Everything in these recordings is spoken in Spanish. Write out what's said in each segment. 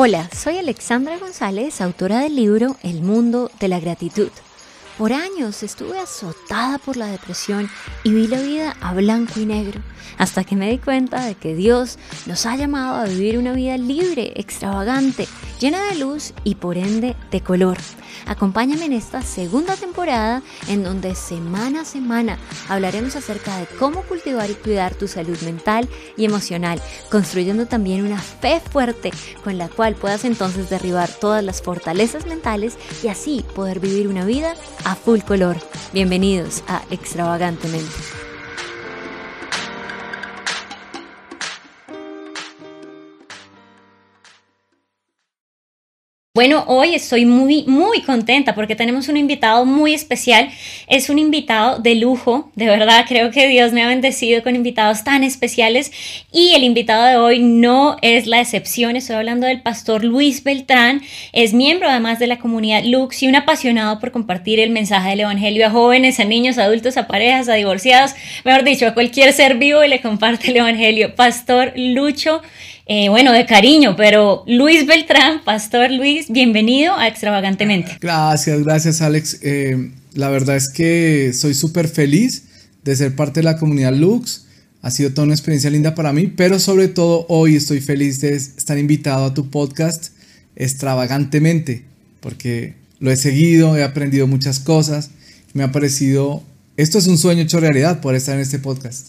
Hola, soy Alexandra González, autora del libro El mundo de la gratitud. Por años estuve azotada por la depresión y vi la vida a blanco y negro, hasta que me di cuenta de que Dios nos ha llamado a vivir una vida libre, extravagante, llena de luz y por ende de color. Acompáñame en esta segunda temporada en donde semana a semana hablaremos acerca de cómo cultivar y cuidar tu salud mental y emocional, construyendo también una fe fuerte con la cual puedas entonces derribar todas las fortalezas mentales y así poder vivir una vida a full color. Bienvenidos a Extravagantemente. Bueno, hoy estoy muy, muy contenta porque tenemos un invitado muy especial. Es un invitado de lujo, de verdad, creo que Dios me ha bendecido con invitados tan especiales y el invitado de hoy no es la excepción. Estoy hablando del pastor Luis Beltrán. Es miembro además de la comunidad Lux y un apasionado por compartir el mensaje del Evangelio a jóvenes, a niños, a adultos, a parejas, a divorciados, mejor dicho, a cualquier ser vivo y le comparte el Evangelio. Pastor Lucho eh, bueno, de cariño, pero Luis Beltrán, Pastor Luis, bienvenido a Extravagantemente. Gracias, gracias Alex. Eh, la verdad es que soy súper feliz de ser parte de la comunidad Lux. Ha sido toda una experiencia linda para mí, pero sobre todo hoy estoy feliz de estar invitado a tu podcast extravagantemente, porque lo he seguido, he aprendido muchas cosas, me ha parecido, esto es un sueño hecho realidad por estar en este podcast.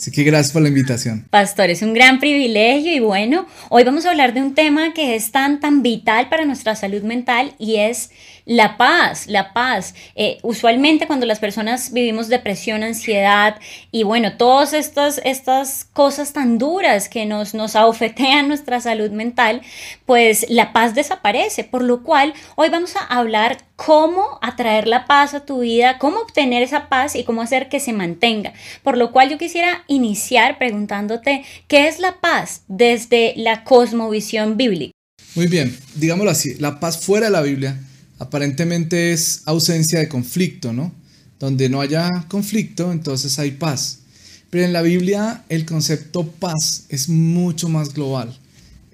Así que gracias por la invitación. Pastor, es un gran privilegio y bueno, hoy vamos a hablar de un tema que es tan, tan vital para nuestra salud mental y es la paz, la paz. Eh, usualmente cuando las personas vivimos depresión, ansiedad y bueno, todas estas, estas cosas tan duras que nos, nos abofetean nuestra salud mental, pues la paz desaparece. Por lo cual hoy vamos a hablar cómo atraer la paz a tu vida, cómo obtener esa paz y cómo hacer que se mantenga. Por lo cual yo quisiera iniciar preguntándote, ¿qué es la paz desde la cosmovisión bíblica? Muy bien, digámoslo así, la paz fuera de la Biblia aparentemente es ausencia de conflicto, ¿no? Donde no haya conflicto, entonces hay paz. Pero en la Biblia el concepto paz es mucho más global.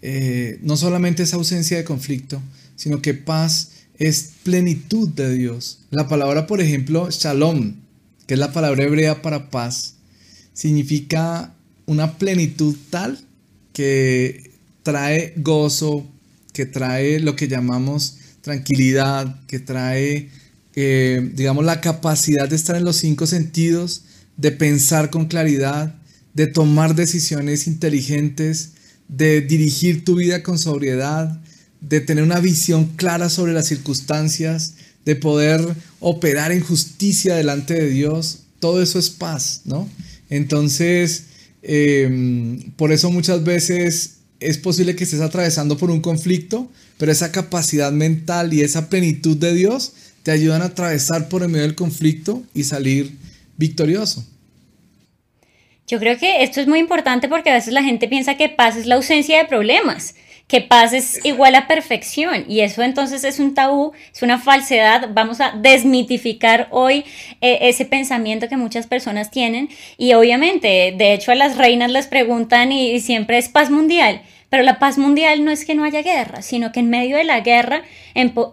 Eh, no solamente es ausencia de conflicto, sino que paz es plenitud de Dios. La palabra, por ejemplo, shalom, que es la palabra hebrea para paz, significa una plenitud tal que trae gozo, que trae lo que llamamos tranquilidad, que trae, digamos, la capacidad de estar en los cinco sentidos, de pensar con claridad, de tomar decisiones inteligentes, de dirigir tu vida con sobriedad, de tener una visión clara sobre las circunstancias, de poder operar en justicia delante de Dios. Todo eso es paz, ¿no? Entonces, em, por eso muchas veces es posible que estés atravesando por un conflicto, pero esa capacidad mental y esa plenitud de Dios te ayudan a atravesar por el medio del conflicto y salir victorioso. Yo creo que esto es muy importante porque a veces la gente piensa que paz es la ausencia de problemas que paz es igual a perfección y eso entonces es un tabú, es una falsedad. Vamos a desmitificar hoy eh, ese pensamiento que muchas personas tienen y obviamente, de hecho a las reinas les preguntan y siempre es paz mundial. Pero la paz mundial no es que no haya guerra, sino que en medio de la guerra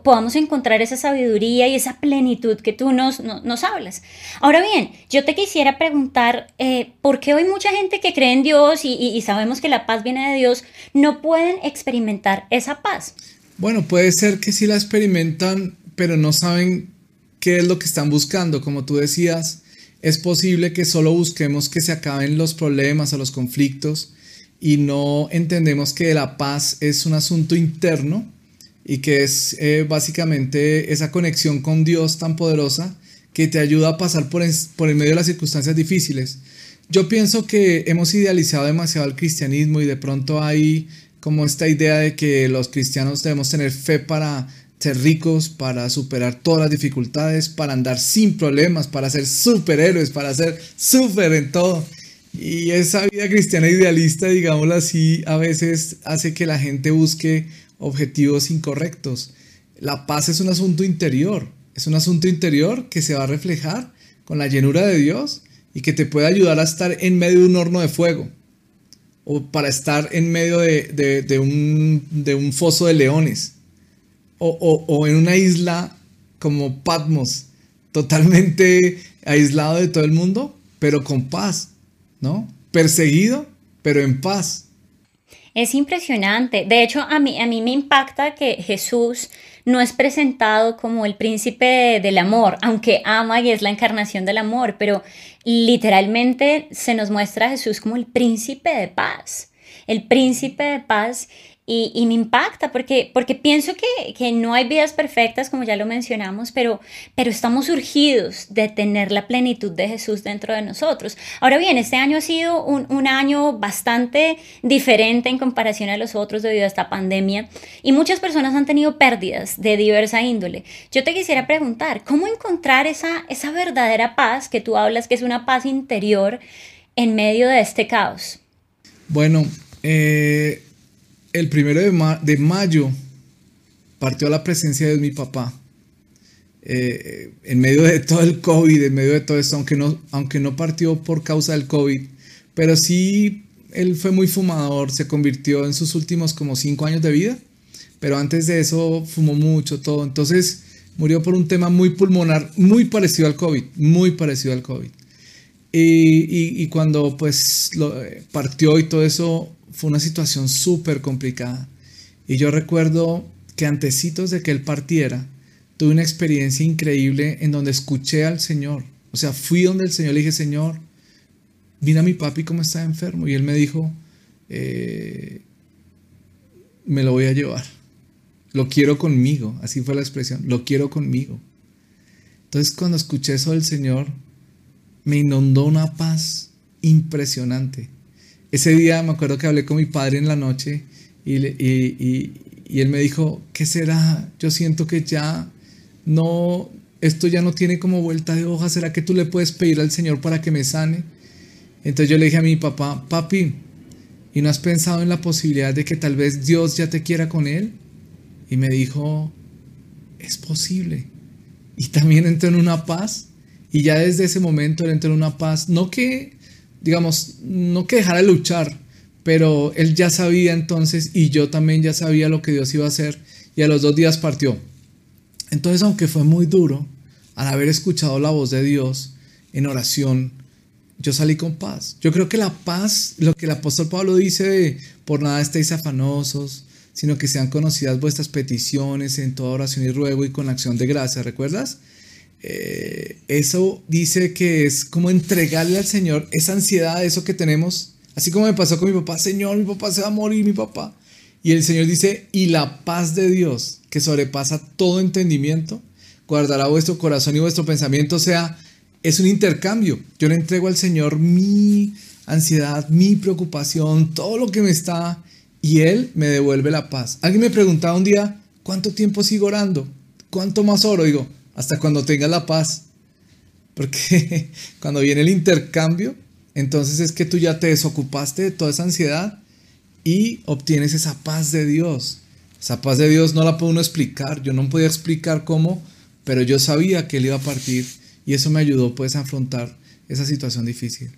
podamos encontrar esa sabiduría y esa plenitud que tú nos, nos hablas. Ahora bien, yo te quisiera preguntar, eh, ¿por qué hoy mucha gente que cree en Dios y, y sabemos que la paz viene de Dios no pueden experimentar esa paz? Bueno, puede ser que sí la experimentan, pero no saben qué es lo que están buscando. Como tú decías, es posible que solo busquemos que se acaben los problemas o los conflictos y no entendemos que la paz es un asunto interno y que es eh, básicamente esa conexión con Dios tan poderosa que te ayuda a pasar por, por el medio de las circunstancias difíciles. Yo pienso que hemos idealizado demasiado el cristianismo y de pronto hay como esta idea de que los cristianos debemos tener fe para ser ricos, para superar todas las dificultades, para andar sin problemas, para ser superhéroes, para ser súper en todo. Y esa vida cristiana idealista, digámoslo así, a veces hace que la gente busque objetivos incorrectos. La paz es un asunto interior, es un asunto interior que se va a reflejar con la llenura de Dios y que te puede ayudar a estar en medio de un horno de fuego. o para estar en medio de, un, foso de leones, o, en una isla como Patmos, totalmente aislado de todo el mundo, pero con paz, ¿no? Perseguido, pero en paz. Es impresionante. De hecho, a mí, a mí me impacta que Jesús no es presentado como el príncipe del amor, aunque ama y es la encarnación del amor, pero literalmente se nos muestra a Jesús como el príncipe de paz. El príncipe de paz y, me impacta porque, porque pienso que, no hay vidas perfectas, como ya lo mencionamos, pero, pero estamos urgidos de tener la plenitud de Jesús dentro de nosotros. Ahora bien, este año ha sido un, un año bastante diferente en comparación a los otros debido a esta pandemia y muchas personas han tenido pérdidas de diversa índole. Yo te quisiera preguntar, ¿cómo encontrar esa, esa verdadera paz que tú hablas, que es una paz interior en medio de este caos? Bueno, eh, el primero de, mayo partió a la presencia de mi papá. Eh, en medio de todo el COVID, en medio de todo esto, aunque no, aunque no partió por causa del COVID, pero sí él fue muy fumador, se convirtió en sus últimos como cinco años de vida, pero antes de eso fumó mucho, todo. Entonces murió por un tema muy pulmonar, muy parecido al COVID, muy parecido al COVID. Y, cuando pues lo, eh, partió y todo eso, fue una situación súper complicada. Y yo recuerdo que antecitos de que él partiera, tuve una experiencia increíble en donde escuché al Señor. O sea, fui donde el Señor le dije, Señor, mira a mi papi cómo está enfermo. Y él me dijo, eh, me lo voy a llevar. Lo quiero conmigo. Así fue la expresión. Lo quiero conmigo. Entonces cuando escuché eso del Señor, me inundó una paz impresionante. Ese día me acuerdo que hablé con mi padre en la noche y, él me dijo, ¿qué será? Yo siento que ya no, esto ya no tiene como vuelta de hoja, ¿será que tú le puedes pedir al Señor para que me sane? Entonces yo le dije a mi papá, papi, ¿y no has pensado en la posibilidad de que tal vez Dios ya te quiera con él? Y me dijo, es posible. Y también entró en una paz. Y ya desde ese momento él entró en una paz, no que digamos, no que dejara de luchar, pero él ya sabía entonces y yo también ya sabía lo que Dios iba a hacer y a los dos días partió. Entonces, aunque fue muy duro, al haber escuchado la voz de Dios en oración, yo salí con paz. Yo creo que la paz, lo que el apóstol Pablo dice por nada estéis afanosos, sino que sean conocidas vuestras peticiones en toda oración y ruego y con acción de gracia, ¿recuerdas? Eh, eso dice que es como entregarle al Señor esa ansiedad, eso que tenemos, así como me pasó con mi papá, Señor, mi papá se va a morir, mi papá. Y el Señor dice, y la paz de Dios, que sobrepasa todo entendimiento, guardará vuestro corazón y vuestro pensamiento, o sea, es un intercambio. Yo le entrego al Señor mi ansiedad, mi preocupación, todo lo que me está, y Él me devuelve la paz. Alguien me preguntaba un día, ¿cuánto tiempo sigo orando? ¿Cuánto más oro? Digo, hasta cuando tengas la paz. Porque cuando viene el intercambio, entonces es que tú ya te desocupaste de toda esa ansiedad y obtienes esa paz de Dios. Esa paz de Dios no la puedo uno explicar. Yo no podía explicar cómo, pero yo sabía que Él iba a partir y eso me ayudó pues a afrontar esa situación difícil.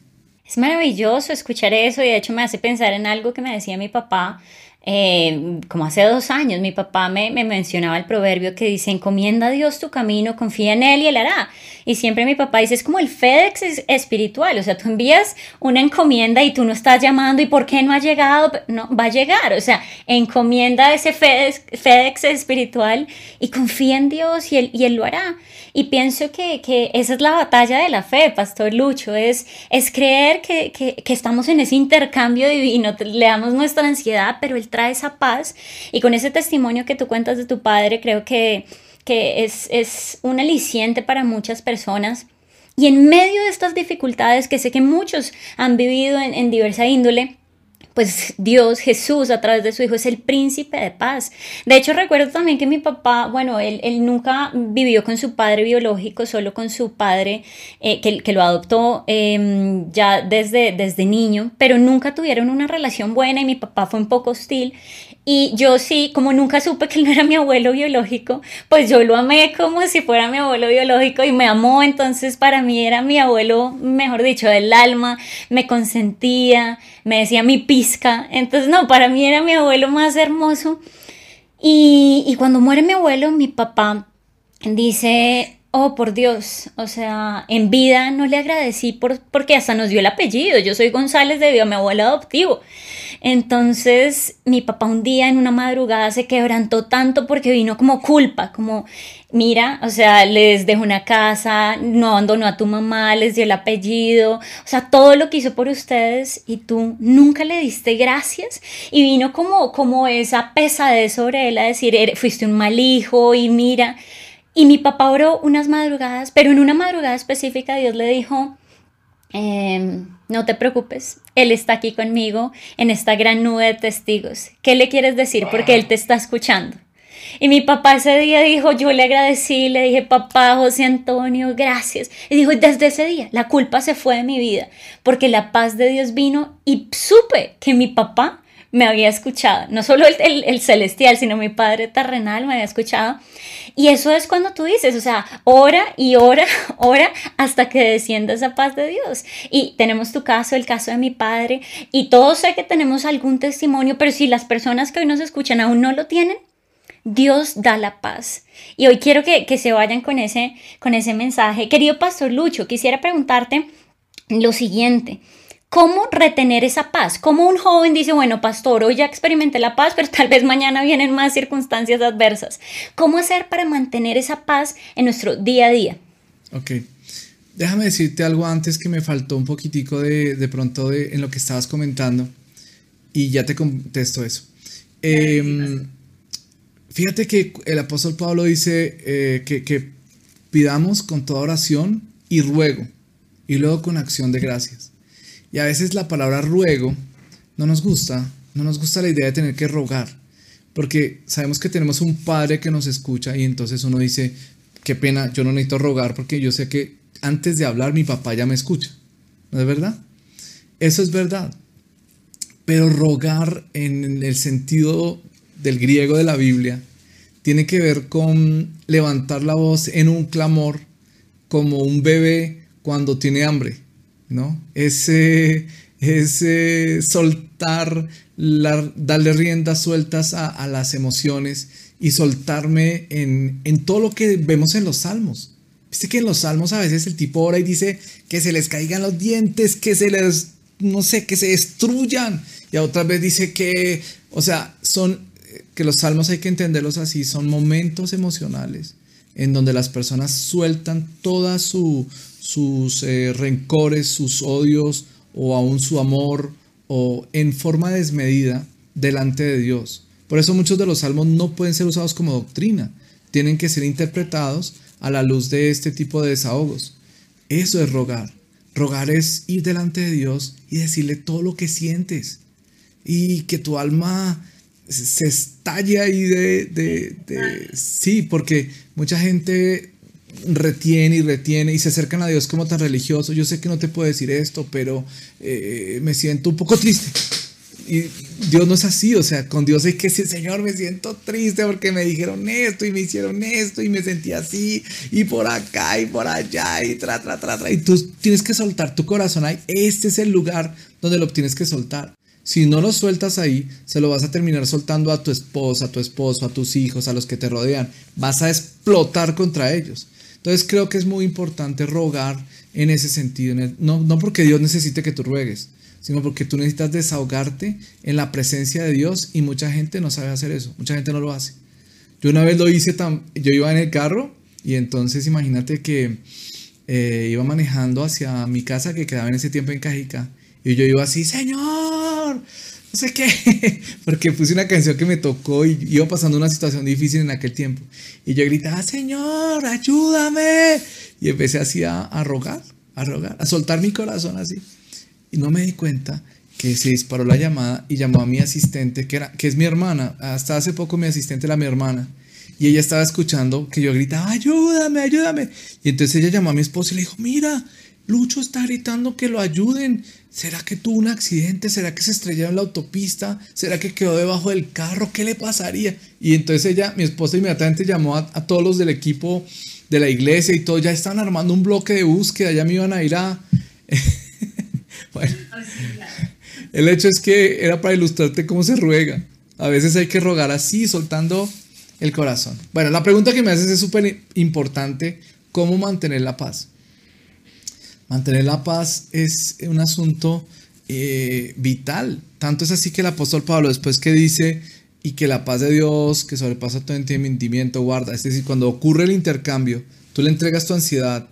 Es maravilloso escuchar eso y de hecho me hace pensar en algo que me decía mi papá eh, como hace dos años, mi papá me, me, mencionaba el proverbio que dice, encomienda a Dios tu camino, confía en Él y Él hará. Y siempre mi papá dice, es como el FedEx espiritual, o sea, tú envías una encomienda y tú no estás llamando y ¿por qué no ha llegado? No, va a llegar, o sea, encomienda ese FedEx, FedEx espiritual y confía en Dios y Él, y él lo hará. Y pienso que, que, esa es la batalla de la fe, Pastor Lucho, es, es creer que, que, que estamos en ese intercambio divino, le damos nuestra ansiedad, pero Él trae esa paz. Y con ese testimonio que tú cuentas de tu padre, creo que, que es, es un aliciente para muchas personas. Y en medio de estas dificultades que sé que muchos han vivido en, en diversa índole, pues Dios, Jesús, a través de su Hijo, es el príncipe de paz. De hecho, recuerdo también que mi papá, bueno, él, él nunca vivió con su padre biológico, solo con su padre eh, que, que, lo adoptó em, ya desde, desde niño, pero nunca tuvieron una relación buena y mi papá fue un poco hostil. Y yo sí, como nunca supe que él no era mi abuelo biológico, pues yo lo amé como si fuera mi abuelo biológico y me amó, entonces para mí era mi abuelo, mejor dicho, del alma, me consentía, me decía mi visca. Entonces, no, para mí era mi abuelo más hermoso. Y, y cuando muere mi abuelo, mi papá dice, oh por Dios, o sea, en vida no le agradecí por, porque hasta nos dio el apellido, yo soy González debido a mi abuelo adoptivo. Entonces mi papá un día en una madrugada se quebrantó tanto porque vino como culpa, como, mira, o sea, les dejó una casa, no abandonó a tu mamá, les dio el apellido, o sea, todo lo que hizo por ustedes y tú nunca le diste gracias y vino como, como esa pesadez sobre él a decir, fuiste un mal hijo y mira. Y mi papá oró unas madrugadas, pero en una madrugada específica Dios le dijo, em, no te preocupes, Él está aquí conmigo en esta gran nube de testigos. ¿Qué le quieres decir? Porque Él te está escuchando. Y mi papá ese día dijo, yo le agradecí, le dije, papá José Antonio, gracias. Y dijo, desde ese día la culpa se fue de mi vida, porque la paz de Dios vino y supe que mi papá me había escuchado, no solo el, el, celestial, sino mi Padre terrenal me había escuchado. Y eso es cuando tú dices, o sea, ora y ora, ora hasta que descienda esa paz de Dios. Y tenemos tu caso, el caso de mi Padre, y todos sé que tenemos algún testimonio, pero si las personas que hoy nos escuchan aún no lo tienen, Dios da la paz. Y hoy quiero que, que se vayan con ese, con ese mensaje. Querido Pastor Lucho, quisiera preguntarte lo siguiente. ¿Cómo retener esa paz? Como un joven dice, bueno, pastor, hoy ya experimenté la paz, pero tal vez mañana vienen más circunstancias adversas. ¿Cómo hacer para mantener esa paz en nuestro día a día? Ok. Déjame decirte algo antes que me faltó un poquitico de, de pronto de, en lo que estabas comentando y ya te contesto eso. Em, fíjate que el apóstol Pablo dice eh, que, que pidamos con toda oración y ruego y luego con acción de gracias. Y a veces la palabra ruego no nos gusta, no nos gusta la idea de tener que rogar, porque sabemos que tenemos un padre que nos escucha y entonces uno dice, qué pena, yo no necesito rogar porque yo sé que antes de hablar mi papá ya me escucha. ¿No es verdad? Eso es verdad. Pero rogar en el sentido del griego de la Biblia tiene que ver con levantar la voz en un clamor como un bebé cuando tiene hambre. ¿No? Ese, ese soltar, darle riendas sueltas a, las emociones y soltarme en, todo lo que vemos en los salmos. Viste que en los salmos a veces el tipo ora y dice que se les caigan los dientes, que se les, no sé, que se destruyan. Y a otra vez dice que, o sea, son, que los salmos hay que entenderlos así, son momentos emocionales en donde las personas sueltan toda su, sus eh, rencores, sus odios o aún su amor o en forma desmedida delante de Dios. Por eso muchos de los salmos no pueden ser usados como doctrina, tienen que ser interpretados a la luz de este tipo de desahogos. Eso es rogar. Rogar es ir delante de Dios y decirle todo lo que sientes y que tu alma se estalle ahí de, de, de, sí, porque mucha gente retiene y retiene y se acercan a Dios como tan religioso. Yo sé que no te puedo decir esto, pero eh, me siento un poco triste. Y Dios no es así, o sea, con Dios hay que decir, Señor, me siento triste porque me dijeron esto y me hicieron esto y me sentí así y por acá y por allá y tra, tra, tra, tra. Y tú tienes que soltar tu corazón ahí. Este es el lugar donde lo tienes que soltar. Si no lo sueltas ahí, se lo vas a terminar soltando a tu esposa, a tu esposo, a tus hijos, a los que te rodean. Vas a explotar contra ellos. Entonces creo que es muy importante rogar en ese sentido, no, no porque Dios necesite que tú ruegues, sino porque tú necesitas desahogarte en la presencia de Dios y mucha gente no sabe hacer eso, mucha gente no lo hace. Yo una vez lo hice, tan, yo iba en el carro y entonces imagínate que eh, iba manejando hacia mi casa que quedaba en ese tiempo en Cajica y yo iba así, Señor, no sé qué, porque puse una canción que me tocó y iba pasando una situación difícil en aquel tiempo. Y yo gritaba, Señor, ayúdame. Y empecé así a, rogar, a rogar, a soltar mi corazón así. Y no me di cuenta que se disparó la llamada y llamó a mi asistente, que, era, que es mi hermana. Hasta hace poco mi asistente era mi hermana. Y ella estaba escuchando que yo gritaba, ayúdame, ayúdame. Y entonces ella llamó a mi esposo y le dijo, mira, Lucho está gritando que lo ayuden. ¿Será que tuvo un accidente? ¿Será que se estrelló en la autopista? ¿Será que quedó debajo del carro? ¿Qué le pasaría? Y entonces ella, mi esposa inmediatamente llamó a, todos los del equipo de la iglesia y todo. Ya estaban armando un bloque de búsqueda, ya me iban a ir a... El hecho es que era para ilustrarte cómo se ruega. A veces hay que rogar así, soltando el corazón. Bueno, la pregunta que me haces es súper importante. ¿Cómo mantener la paz? Mantener la paz es un asunto eh, vital. Tanto es así que el apóstol Pablo, después que dice, y que la paz de Dios, que sobrepasa todo entendimiento, guarda. Es decir, cuando ocurre el intercambio, tú le entregas tu ansiedad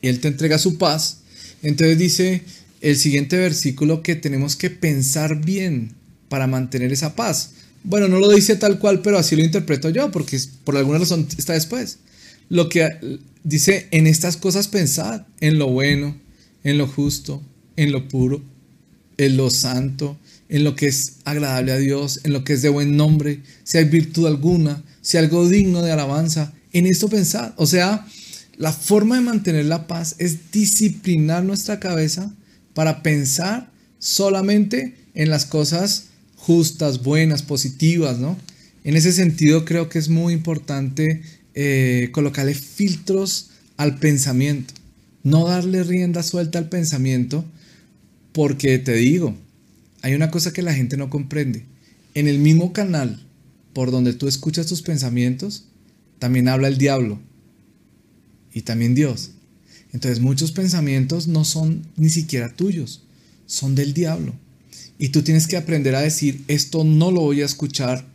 y Él te entrega su paz. Entonces dice el siguiente versículo que tenemos que pensar bien para mantener esa paz. Bueno, no lo dice tal cual, pero así lo interpreto yo, porque por alguna razón está después. Lo que dice, en estas cosas pensad, en lo bueno, en lo justo, en lo puro, en lo santo, en lo que es agradable a Dios, en lo que es de buen nombre, si hay virtud alguna, si algo digno de alabanza, en esto pensad. O sea, la forma de mantener la paz es disciplinar nuestra cabeza para pensar solamente en las cosas justas, buenas, positivas, ¿no? En ese sentido creo que es muy importante eh, colocarle filtros al pensamiento, no darle rienda suelta al pensamiento, porque te digo, hay una cosa que la gente no comprende. En el mismo canal por donde tú escuchas tus pensamientos, también habla el diablo y también Dios. Entonces muchos pensamientos no son ni siquiera tuyos, son del diablo. Y tú tienes que aprender a decir, esto no lo voy a escuchar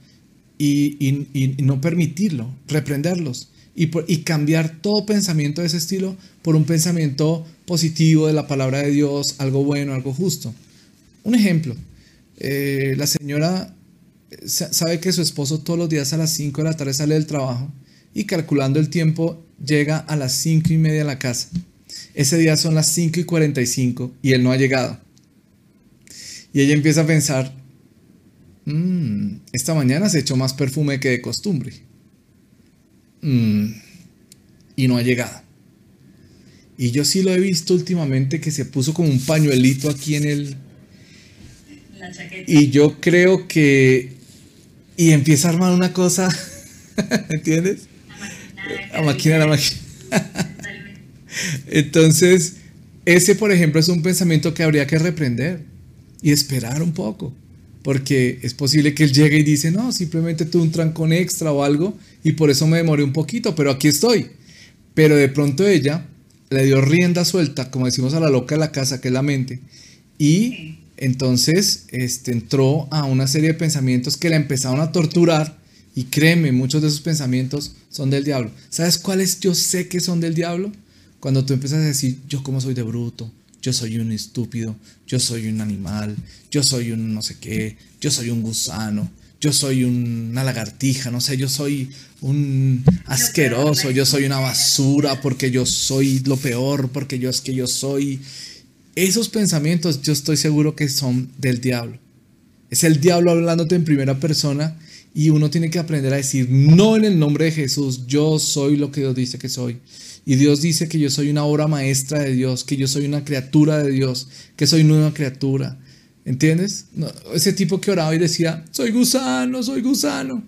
y, no permitirlo, reprenderlos y, cambiar todo pensamiento de ese estilo por un pensamiento positivo de la palabra de Dios, algo bueno, algo justo. Un ejemplo, eh, la señora eh, sabe que su esposo todos los días a las 5 de la tarde sale del trabajo y calculando el tiempo llega a las 5 y media a la casa. Ese día son las 5 y 45 y él no ha llegado. Y ella empieza a pensar, mm, esta mañana se echó más perfume que de costumbre. Mm, y no ha llegado. Y yo sí lo he visto últimamente que se puso como un pañuelito aquí en el... Y yo creo que... Y empieza a armar una cosa, ¿entiendes? A máquina, la máquina. Entonces, ese, por ejemplo, es un pensamiento que habría que reprender y esperar un poco. Porque es posible que él llegue y dice, no, simplemente tuve un trancón extra o algo y por eso me demoré un poquito, pero aquí estoy. Pero de pronto ella le dio rienda suelta, como decimos a la loca de la casa, que es la mente, y entonces este, entró a una serie de pensamientos que la empezaron a torturar. Y créeme, muchos de esos pensamientos son del diablo. ¿Sabes cuáles yo sé que son del diablo? Cuando tú empiezas a decir, yo como soy de bruto, yo soy un estúpido, yo soy un animal, yo soy un no sé qué, yo soy un gusano, yo soy una lagartija, no sé, yo soy un asqueroso, yo soy una basura porque yo soy lo peor, porque yo es que yo soy... Esos pensamientos yo estoy seguro que son del diablo. Es el diablo hablándote en primera persona y uno tiene que aprender a decir, no en el nombre de Jesús, yo soy lo que Dios dice que soy. Y Dios dice que yo soy una obra maestra de Dios, que yo soy una criatura de Dios, que soy nueva criatura. ¿Entiendes? ese tipo que oraba y decía, soy gusano, soy gusano.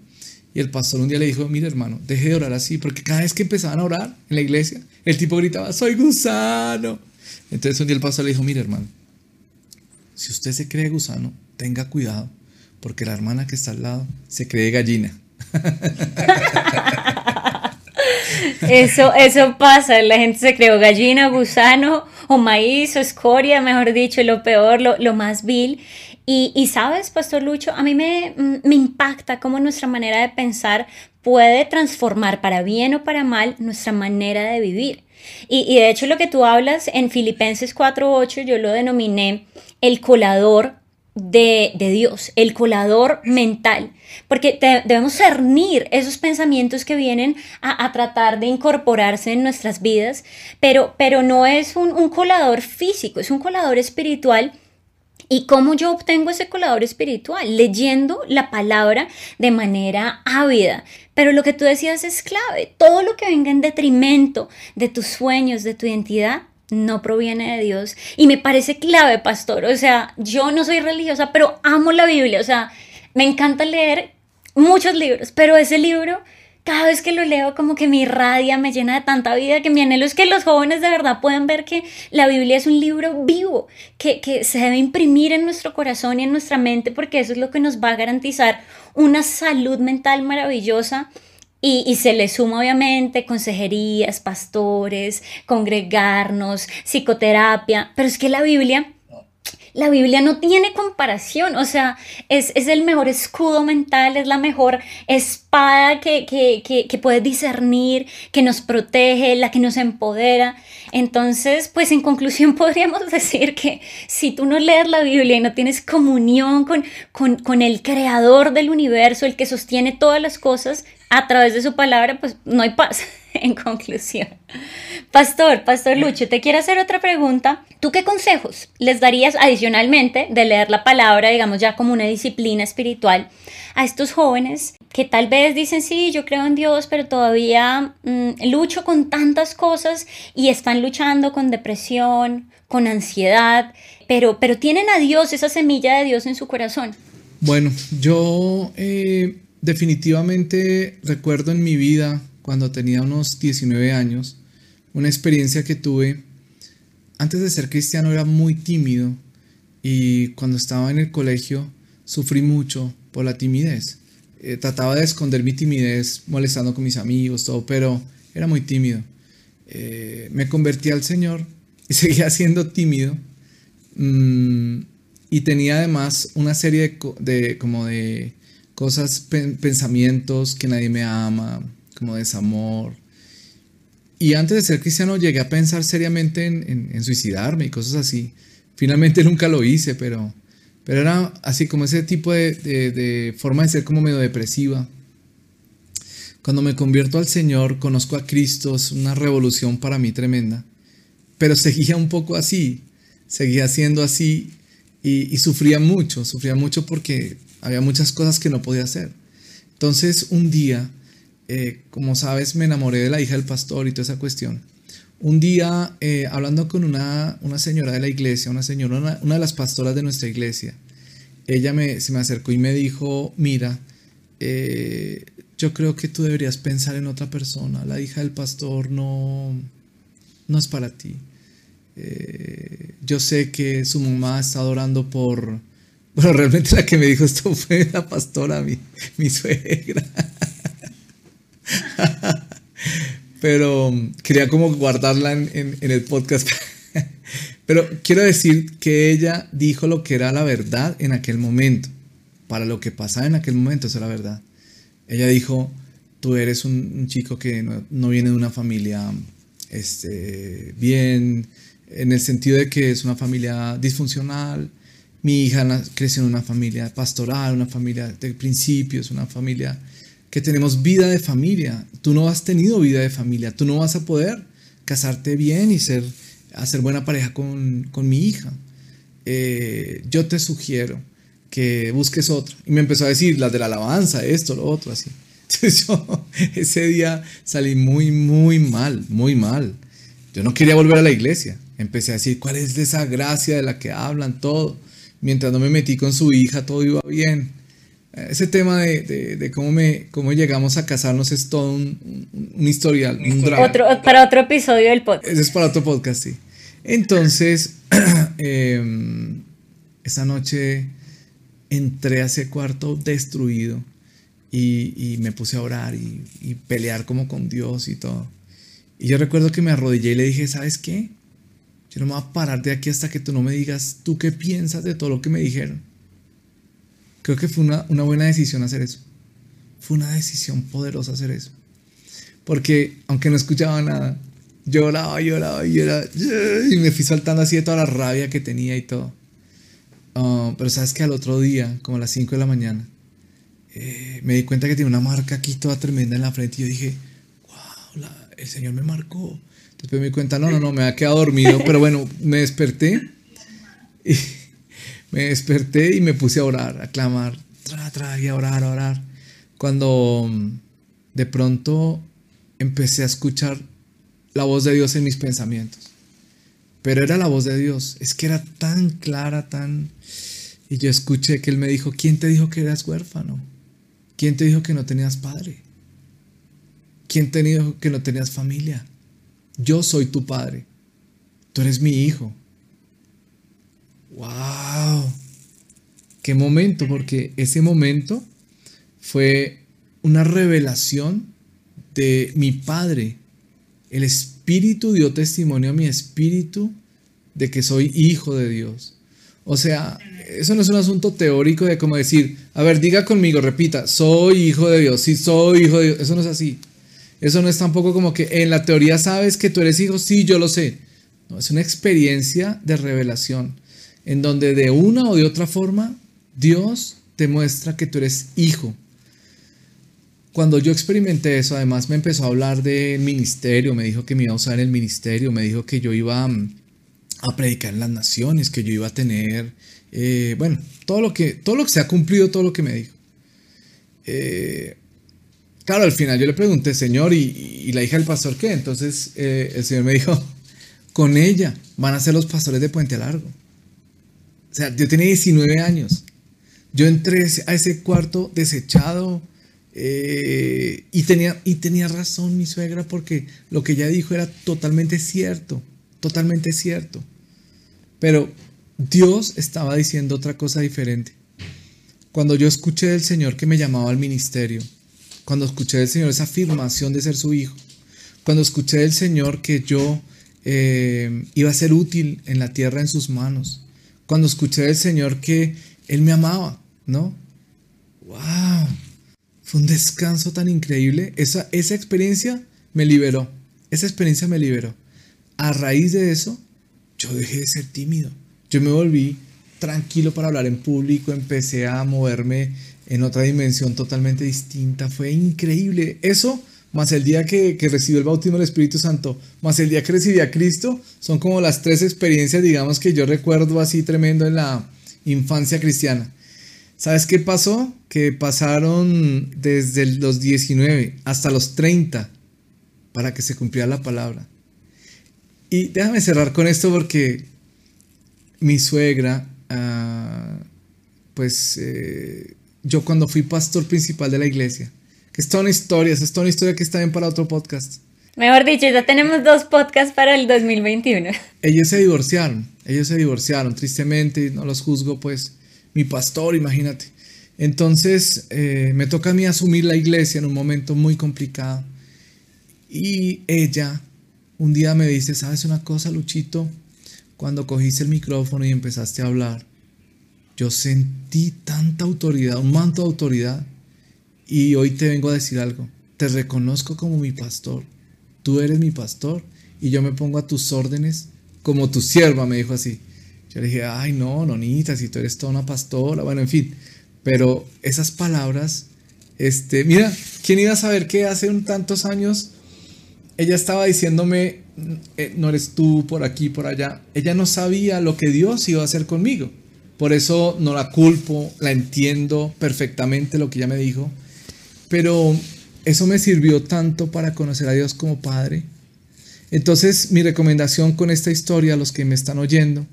Y el pastor un día le dijo, mire hermano, deje de orar así, porque cada vez que empezaban a orar en la iglesia, el tipo gritaba, soy gusano. Entonces un día el pastor le dijo, mire hermano, si usted se cree gusano, tenga cuidado, porque la hermana que está al lado se cree gallina. Eso, eso pasa, la gente se creó gallina, gusano o maíz o escoria, mejor dicho, lo peor, lo, lo más vil. Y, y, sabes, Pastor Lucho, a mí me, me impacta cómo nuestra manera de pensar puede transformar para bien o para mal nuestra manera de vivir. Y, y de hecho lo que tú hablas en Filipenses 4.8 yo lo denominé el colador de, Dios, el colador mental, porque debemos cernir esos pensamientos que vienen a, tratar de incorporarse en nuestras vidas, pero, pero no es un, un colador físico, es un colador espiritual. ¿Y cómo yo obtengo ese colador espiritual? Leyendo la palabra de manera ávida. Pero lo que tú decías es clave. Todo lo que venga en detrimento de tus sueños, de tu identidad, no proviene de Dios. Y me parece clave, pastor. O sea, yo no soy religiosa, pero amo la Biblia. O sea, me encanta leer muchos libros, pero ese libro cada vez que lo leo como que me irradia, me llena de tanta vida que mi anhelo es que los jóvenes de verdad puedan ver que la Biblia es un libro vivo, que, que se debe imprimir en nuestro corazón y en nuestra mente porque eso es lo que nos va a garantizar una salud mental maravillosa. Y, se le suma obviamente consejerías, pastores, congregarnos, psicoterapia, pero es que la Biblia la Biblia no tiene comparación, o sea, es, el mejor escudo mental, es la mejor que, que, puede discernir, que nos protege, la que nos empodera. Entonces, pues en conclusión podríamos decir que si tú no lees la Biblia y no tienes comunión con, con, con el creador del universo, el que sostiene todas las cosas a través de su palabra, pues no hay paz. en conclusión. Pastor, Pastor Lucho, te quiero hacer otra pregunta. ¿Tú qué consejos les darías adicionalmente de leer la palabra, digamos ya como una disciplina espiritual, a estos jóvenes que tal vez dicen, sí, yo creo en Dios, pero todavía mm, lucho con tantas cosas y están luchando con depresión, con ansiedad, pero, pero tienen a Dios, esa semilla de Dios en su corazón? Bueno, yo eh, definitivamente recuerdo en mi vida cuando tenía unos 19 años, una experiencia que tuve. Antes de ser cristiano era muy tímido y cuando estaba en el colegio sufrí mucho por la timidez. Eh, trataba de esconder mi timidez molestando con mis amigos, todo, pero era muy tímido. Eh, me convertí al Señor y seguía siendo tímido. Mm, y tenía además una serie de, como de cosas, pensamientos que nadie me ama, como desamor. Y antes de ser cristiano llegué a pensar seriamente en, suicidarme y cosas así. Finalmente nunca lo hice, pero, pero era así como ese tipo de, forma de ser como medio depresiva. Cuando me convierto al Señor, conozco a Cristo, es una revolución para mí tremenda. Pero seguía un poco así, seguía siendo así y, y sufría mucho, sufría mucho porque había muchas cosas que no podía hacer. Entonces un día eh, como sabes, me enamoré de la hija del pastor y toda esa cuestión. Un día, eh, hablando con una, una, señora de la iglesia, una señora, una, de las pastoras de nuestra iglesia, ella me, se me acercó y me dijo, mira, eh, yo creo que tú deberías pensar en otra persona. La hija del pastor no, no es para ti. yo sé que su mamá está orando por... Bueno, realmente la que me dijo esto fue la pastora, mi, mi suegra. Pero quería como guardarla en, el podcast. Pero quiero decir que ella dijo lo que era la verdad en aquel momento. Para lo que pasaba en aquel momento, eso era la verdad. Ella dijo, tú eres un, chico que no, viene de una familia este, bien, en el sentido de que es una familia disfuncional. Mi hija creció en una familia pastoral, una familia de principios, una familia que tenemos vida de familia. Tú no has tenido vida de familia. Tú no vas a poder casarte bien y ser, hacer buena pareja con, mi hija. Eh, yo te sugiero que busques otra. Y me empezó a decir las de la alabanza, esto, lo otro, así. Entonces yo ese día salí muy, muy mal, muy mal. Yo no quería volver a la iglesia. Empecé a decir, ¿cuál es esa gracia de la que hablan todo? Mientras no me metí con su hija, todo iba bien. Ese tema de, cómo, me, cómo llegamos a casarnos es todo un, historial, un drama. Otro, para otro episodio del podcast. Ese es para otro podcast, sí. Entonces, em, esa noche entré a ese cuarto destruido y, me puse a orar y, y, pelear como con Dios y todo. Y yo recuerdo que me arrodillé y le dije, ¿sabes qué? Yo no me voy a parar de aquí hasta que tú no me digas tú qué piensas de todo lo que me dijeron. Creo que fue una, buena decisión hacer eso. Fue una decisión poderosa hacer eso. Porque aunque no escuchaba nada, lloraba, lloraba, lloraba. Y me fui saltando así de toda la rabia que tenía y todo. Ah, pero sabes que al otro día, como a las 5 de la mañana, eh, me di cuenta que tenía una marca aquí toda tremenda en la frente. Y yo dije, wow, el Señor me marcó. Después me di cuenta, no, no, no, me había quedado dormido. pero bueno, me desperté. Y, me desperté y me puse a orar, a clamar, tra, tra, y a orar, a orar. Cuando mm, de pronto empecé a escuchar la voz de Dios en mis pensamientos. Pero era la voz de Dios, es que era tan clara, tan... Y yo escuché que Él me dijo, ¿quién te dijo que eras huérfano? ¿Quién te dijo que no tenías padre? ¿quién te dijo que no tenías familia? Yo soy tu padre. Tú eres mi hijo. ¡Wow! ¡Qué momento! Porque ese momento fue una revelación de mi Padre. El Espíritu dio testimonio a mi Espíritu de que soy hijo de Dios. O sea, eso no es un asunto teórico de como decir, a ver, diga conmigo, repita, soy hijo de Dios, sí soy hijo de Dios. Eso no es así. Eso no es tampoco como que en la teoría sabes que tú eres hijo, sí, yo lo sé. No, es una experiencia de revelación en donde de una o de otra forma Dios te muestra que tú eres hijo. Cuando yo experimenté eso, además me empezó a hablar del ministerio, me dijo que me iba a usar el ministerio, me dijo que yo iba mm, a predicar en las naciones, que yo iba a tener, eh, bueno, todo lo, que, todo lo que se ha cumplido, todo lo que me dijo. Eh, claro, al final yo le pregunté, Señor, ¿y, la hija del pastor qué? Entonces eh, el Señor me dijo, con ella van a ser los pastores de Puente Largo. O sea, yo tenía 19 años. Yo entré a ese cuarto desechado y, tenía, y tenía razón mi suegra porque lo que ella dijo era totalmente cierto totalmente cierto. Pero Dios estaba diciendo otra cosa diferente. Cuando yo escuché del Señor que me llamaba al ministerio, cuando escuché del Señor esa afirmación de ser su hijo, cuando escuché del Señor que yo eh, iba a ser útil en la tierra en sus manos, cuando escuché del Señor que Él me amaba, ¿no? ¡Wow! Fue un descanso tan increíble. Esa, esa experiencia me liberó. Esa experiencia me liberó a raíz de eso, yo dejé de ser tímido. Yo me volví tranquilo para hablar en público, empecé a moverme en otra dimensión totalmente distinta. Fue increíble. Eso, más el día que, que recibí el bautismo del Espíritu Santo, más el día que recibí a Cristo, son como las tres experiencias, digamos, que yo recuerdo así tremendo en la infancia cristiana. ¿Sabes qué pasó? Que pasaron desde los 19 hasta los 30 para que se cumpliera la palabra. Y déjame cerrar con esto porque mi suegra, ah, pues eh, yo cuando fui pastor principal de la iglesia, que es toda una historia, es toda una historia que está bien para otro podcast. Mejor dicho, ya tenemos dos podcasts para el 2021. Ellos se divorciaron, ellos se divorciaron, tristemente, no los juzgo, pues mi pastor, imagínate. Entonces eh, me toca a mí asumir la iglesia en un momento muy complicado. Y ella un día me dice, ¿sabes una cosa, Luchito? Cuando cogiste el micrófono y empezaste a hablar, yo sentí tanta autoridad, un manto de autoridad. Y hoy te vengo a decir algo. Te reconozco como mi pastor. Tú eres mi pastor y yo me pongo a tus órdenes como tu sierva, me dijo así. Yo le dije, ay, no, nonita, si tú eres toda una pastora, bueno, en fin. Pero esas palabras, este, mira, ¿quién iba a saber que hace un tantos años ella estaba diciéndome, eh, no eres tú por aquí, por allá. Ella no sabía lo que Dios iba a hacer conmigo. Por eso no la culpo, la entiendo perfectamente lo que ella me dijo. Pero eso me sirvió tanto para conocer a Dios como Padre. Entonces mi recomendación con esta historia a los que me están oyendo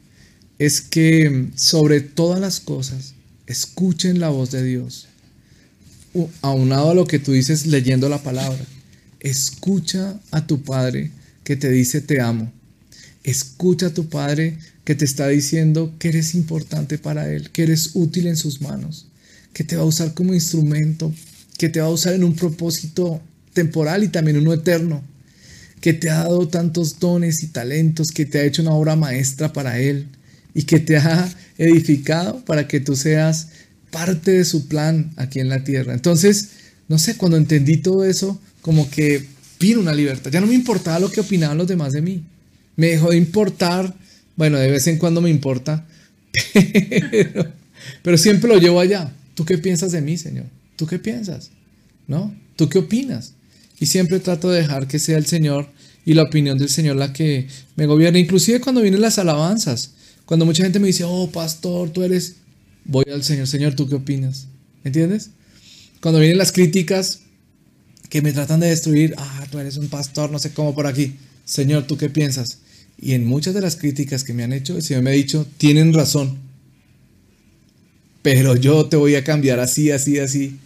es que sobre todas las cosas escuchen la voz de Dios. Aunado a lo que tú dices leyendo la palabra Escucha a tu Padre que te dice te amo. Escucha a tu Padre que te está diciendo que eres importante para Él, que eres útil en sus manos, que te va a usar como instrumento, que te va a usar en un propósito temporal y también uno eterno, que te ha dado tantos dones y talentos, que te ha hecho una obra maestra para Él y que te ha edificado para que tú seas parte de su plan aquí en la tierra. Entonces, no sé, cuando entendí todo eso, como que vino una libertad. Ya no me importaba lo que opinaban los demás de mí. Me dejó de importar, bueno, de vez en cuando me importa, pero, siempre lo llevo allá. ¿Tú qué piensas de mí, Señor? ¿Tú qué piensas? ¿No? ¿Tú qué opinas? Y siempre trato de dejar que sea el Señor y la opinión del Señor la que me gobierne. Inclusive cuando vienen las alabanzas, cuando mucha gente me dice, oh, pastor, tú eres, voy al Señor, Señor, ¿tú qué opinas? ¿Entiendes? Cuando vienen las críticas, que me tratan de destruir, ah, tú eres un pastor, no sé cómo por aquí. Señor, ¿tú qué piensas? Y en muchas de las críticas que me han hecho, el Señor me ha dicho, tienen razón, pero yo te voy a cambiar así, así, así.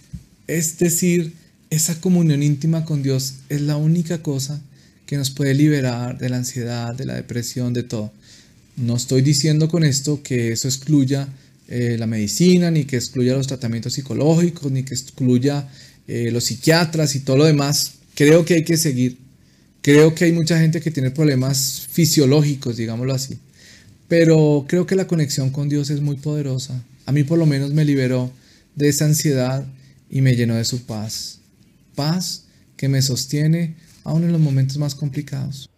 Es decir, esa comunión íntima con Dios es la única cosa que nos puede liberar de la ansiedad, de la depresión, de todo. No estoy diciendo con esto que eso excluya eh, la medicina, ni que excluya los tratamientos psicológicos, ni que excluya eh, los psiquiatras y todo lo demás. Creo que hay que seguir. Creo que hay mucha gente que tiene problemas fisiológicos, digámoslo así. Pero creo que la conexión con Dios es muy poderosa. A mí por lo menos me liberó de esa ansiedad y me llenó de su paz. Paz que me sostiene aún en los momentos más complicados.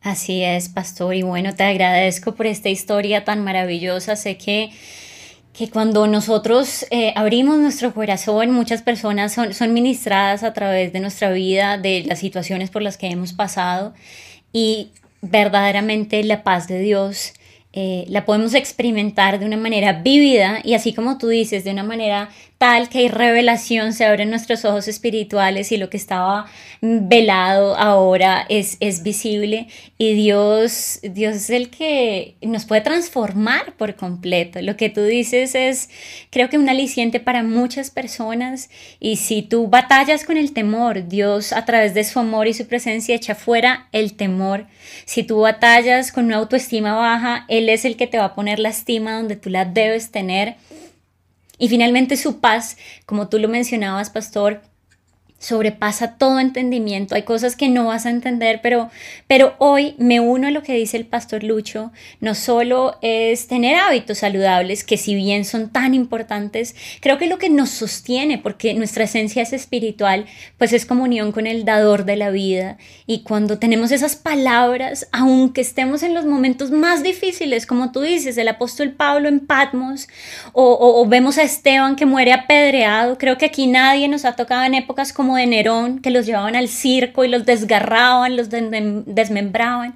Así es, pastor. Y bueno, te agradezco por esta historia tan maravillosa. Sé que que cuando nosotros eh, abrimos nuestro corazón, muchas personas son, son ministradas a través de nuestra vida, de las situaciones por las que hemos pasado y verdaderamente la paz de Dios eh, la podemos experimentar de una manera vívida y así como tú dices, de una manera tal que hay revelación, se abren nuestros ojos espirituales y lo que estaba velado ahora es, es visible y Dios, Dios es el que nos puede transformar por completo. Lo que tú dices es, creo que un aliciente para muchas personas y si tú batallas con el temor, Dios a través de su amor y su presencia echa fuera el temor. Si tú batallas con una autoestima baja, Él es el que te va a poner la estima donde tú la debes tener y finalmente su paz, como tú lo mencionabas, pastor, sobrepasa todo entendimiento. Hay cosas que no vas a entender, pero, pero hoy me uno a lo que dice el pastor Lucho. No solo es tener hábitos saludables, que si bien son tan importantes, creo que lo que nos sostiene, porque nuestra esencia es espiritual, pues es comunión con el dador de la vida. Y cuando tenemos esas palabras, aunque estemos en los momentos más difíciles, como tú dices, el apóstol Pablo en Patmos, o, o vemos a Esteban que muere apedreado, creo que aquí nadie nos ha tocado en épocas como de Nerón, que los llevaban al circo y los desgarraban, los desmembraban.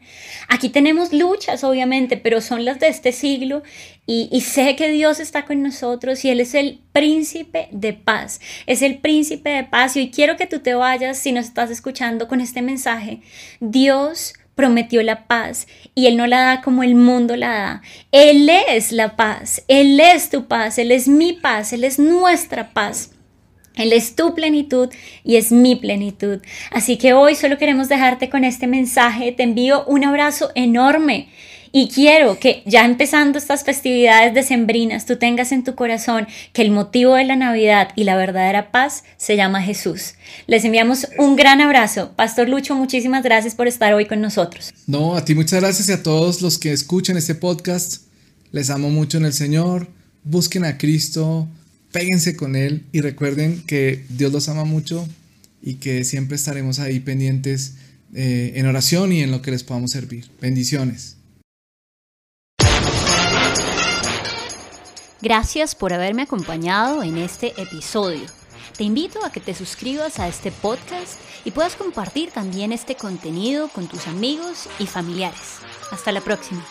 Aquí tenemos luchas, obviamente, pero son las de este siglo y, sé que Dios está con nosotros y Él es el príncipe de paz, es el príncipe de paz y quiero que tú te vayas, si nos estás escuchando con este mensaje, Dios prometió la paz y Él no la da como el mundo la da. Él es la paz, Él es tu paz, Él es mi paz, Él es nuestra paz. Él es tu plenitud y es mi plenitud. Así que hoy solo queremos dejarte con este mensaje. Te envío un abrazo enorme y quiero que ya empezando estas festividades decembrinas tú tengas en tu corazón que el motivo de la Navidad y la verdadera paz se llama Jesús. Les enviamos un gran abrazo. Pastor Lucho, muchísimas gracias por estar hoy con nosotros. No, a ti muchas gracias y a todos los que escuchan este podcast. Les amo mucho en el Señor. Busquen a Cristo péguense con Él y recuerden que Dios los ama mucho y que siempre estaremos ahí pendientes eh, en oración y en lo que les podamos servir. Bendiciones. Gracias por haberme acompañado en este episodio. Te invito a que te suscribas a este podcast y puedas compartir también este contenido con tus amigos y familiares. Hasta la próxima.